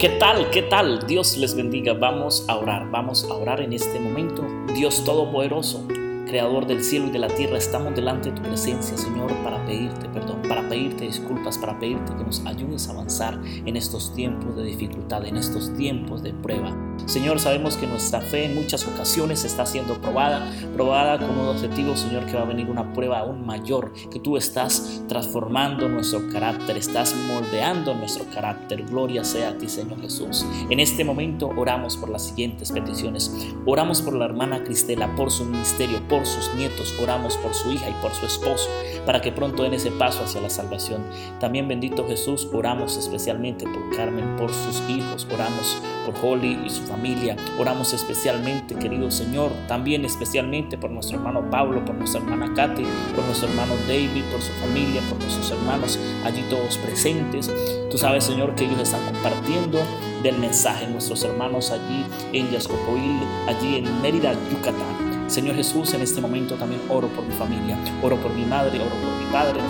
¿Qué tal? ¿Qué tal? Dios les bendiga. Vamos a orar. Vamos a orar en este momento. Dios Todopoderoso, Creador del cielo y de la tierra, estamos delante de tu presencia, Señor, para pedirte perdón, para pedirte disculpas, para pedirte que nos ayudes a avanzar en estos tiempos de dificultad, en estos tiempos de prueba. Señor, sabemos que nuestra fe en muchas ocasiones está siendo probada, probada con un objetivo, Señor, que va a venir una prueba aún mayor, que tú estás transformando nuestro carácter, estás moldeando nuestro carácter. Gloria sea a ti, Señor Jesús. En este momento oramos por las siguientes peticiones. Oramos por la hermana Cristela, por su ministerio, por sus nietos, oramos por su hija y por su esposo, para que pronto den ese paso hacia la salvación. También, bendito Jesús, oramos especialmente por Carmen, por sus hijos, oramos por Holly y su familia, oramos especialmente, querido Señor, también especialmente por nuestro hermano Pablo, por nuestra hermana Katy, por nuestro hermano David, por su familia, por nuestros hermanos allí todos presentes. Tú sabes, Señor, que ellos están compartiendo del mensaje, nuestros hermanos allí en Yascopoil, allí en Mérida, Yucatán. Señor Jesús, en este momento también oro por mi familia, oro por mi madre, oro por mi padre.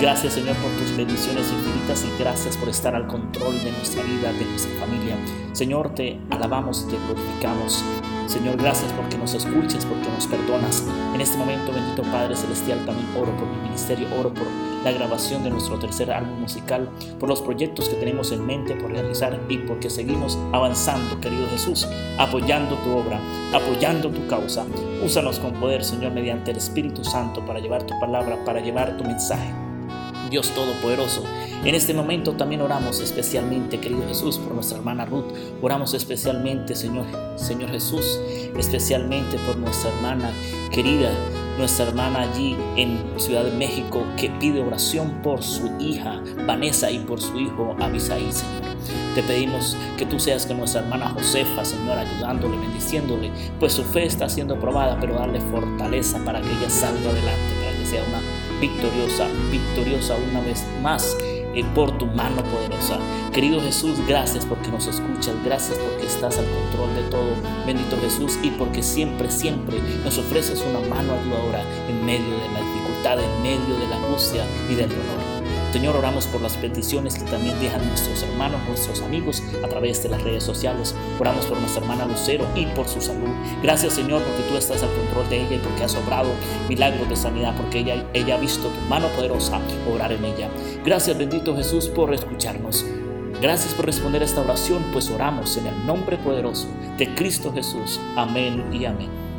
Gracias Señor por tus bendiciones infinitas y gracias por estar al control de nuestra vida, de nuestra familia. Señor, te alabamos y te glorificamos. Señor, gracias porque nos escuchas, porque nos perdonas. En este momento, bendito Padre Celestial, también oro por mi ministerio, oro por la grabación de nuestro tercer álbum musical, por los proyectos que tenemos en mente por realizar y porque seguimos avanzando, querido Jesús, apoyando tu obra, apoyando tu causa. Úsanos con poder, Señor, mediante el Espíritu Santo para llevar tu palabra, para llevar tu mensaje. Dios Todopoderoso. En este momento también oramos especialmente, querido Jesús, por nuestra hermana Ruth. Oramos especialmente, Señor, Señor Jesús, especialmente por nuestra hermana querida, nuestra hermana allí en Ciudad de México, que pide oración por su hija Vanessa y por su hijo Abisaí, Señor. Te pedimos que tú seas que nuestra hermana Josefa, Señor, ayudándole, bendiciéndole, pues su fe está siendo probada, pero darle fortaleza para que ella salga adelante, para que sea una victoriosa, victoriosa una vez más eh, por tu mano poderosa. Querido Jesús, gracias porque nos escuchas, gracias porque estás al control de todo, bendito Jesús, y porque siempre, siempre nos ofreces una mano ayudadora en medio de la dificultad, en medio de la angustia y del dolor. Señor, oramos por las peticiones que también dejan nuestros hermanos, nuestros amigos a través de las redes sociales. Oramos por nuestra hermana Lucero y por su salud. Gracias, Señor, porque tú estás al control de ella y porque has obrado milagros de sanidad, porque ella, ella ha visto tu mano poderosa obrar en ella. Gracias, bendito Jesús, por escucharnos. Gracias por responder a esta oración, pues oramos en el nombre poderoso de Cristo Jesús. Amén y amén.